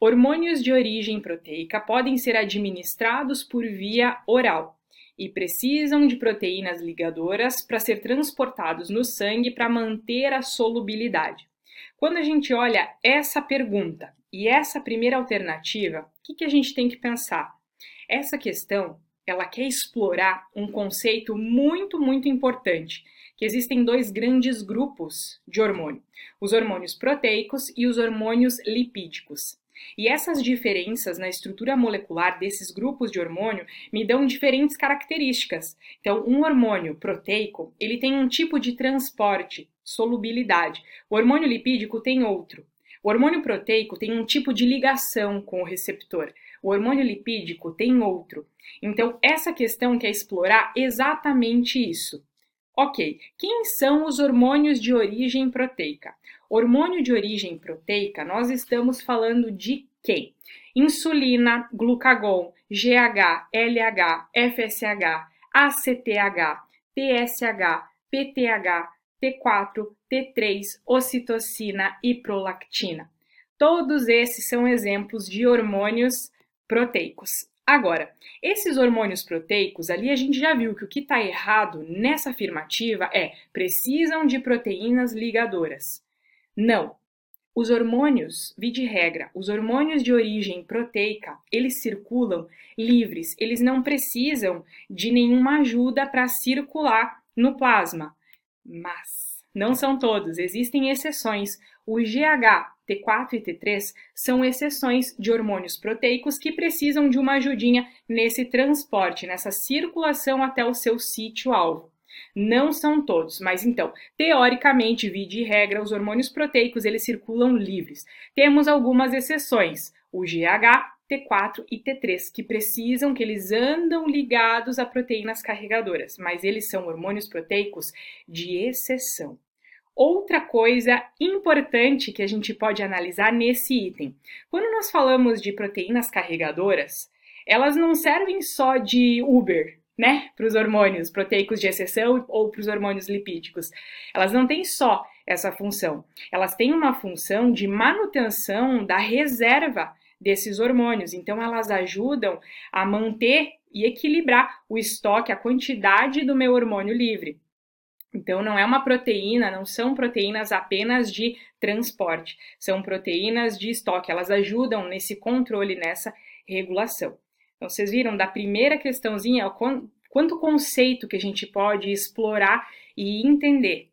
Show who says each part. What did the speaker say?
Speaker 1: Hormônios de origem proteica podem ser administrados por via oral e precisam de proteínas ligadoras para ser transportados no sangue para manter a solubilidade. Quando a gente olha essa pergunta e essa primeira alternativa, o que, que a gente tem que pensar? Essa questão ela quer explorar um conceito muito, muito importante, que existem dois grandes grupos de hormônio, os hormônios proteicos e os hormônios lipídicos. E essas diferenças na estrutura molecular desses grupos de hormônio me dão diferentes características. Então, um hormônio proteico, ele tem um tipo de transporte, solubilidade. O hormônio lipídico tem outro. O hormônio proteico tem um tipo de ligação com o receptor. O hormônio lipídico tem outro. Então, essa questão quer explorar exatamente isso. Ok, quem são os hormônios de origem proteica? Hormônio de origem proteica, nós estamos falando de quem? Insulina, glucagon, GH, LH, FSH, ACTH, TSH, PTH, T4, T3, ocitocina e prolactina. Todos esses são exemplos de hormônios proteicos. Agora, esses hormônios proteicos, ali a gente já viu que o que está errado nessa afirmativa é precisam de proteínas ligadoras. Não. Os hormônios, vi de regra, os hormônios de origem proteica, eles circulam livres, eles não precisam de nenhuma ajuda para circular no plasma. Mas não são todos, existem exceções. O GH, T4 e T3 são exceções de hormônios proteicos que precisam de uma ajudinha nesse transporte, nessa circulação até o seu sítio-alvo. Não são todos, mas então, teoricamente, vi de regra, os hormônios proteicos eles circulam livres. Temos algumas exceções, o GH, T4 e T3, que precisam que eles andam ligados a proteínas carregadoras, mas eles são hormônios proteicos de exceção. Outra coisa importante que a gente pode analisar nesse item: quando nós falamos de proteínas carregadoras, elas não servem só de Uber, né, para os hormônios proteicos de exceção ou para os hormônios lipídicos. Elas não têm só essa função, elas têm uma função de manutenção da reserva desses hormônios. Então, elas ajudam a manter e equilibrar o estoque, a quantidade do meu hormônio livre. Então, não é uma proteína, não são proteínas apenas de transporte, são proteínas de estoque, elas ajudam nesse controle, nessa regulação. Então, vocês viram da primeira questãozinha, quanto conceito que a gente pode explorar e entender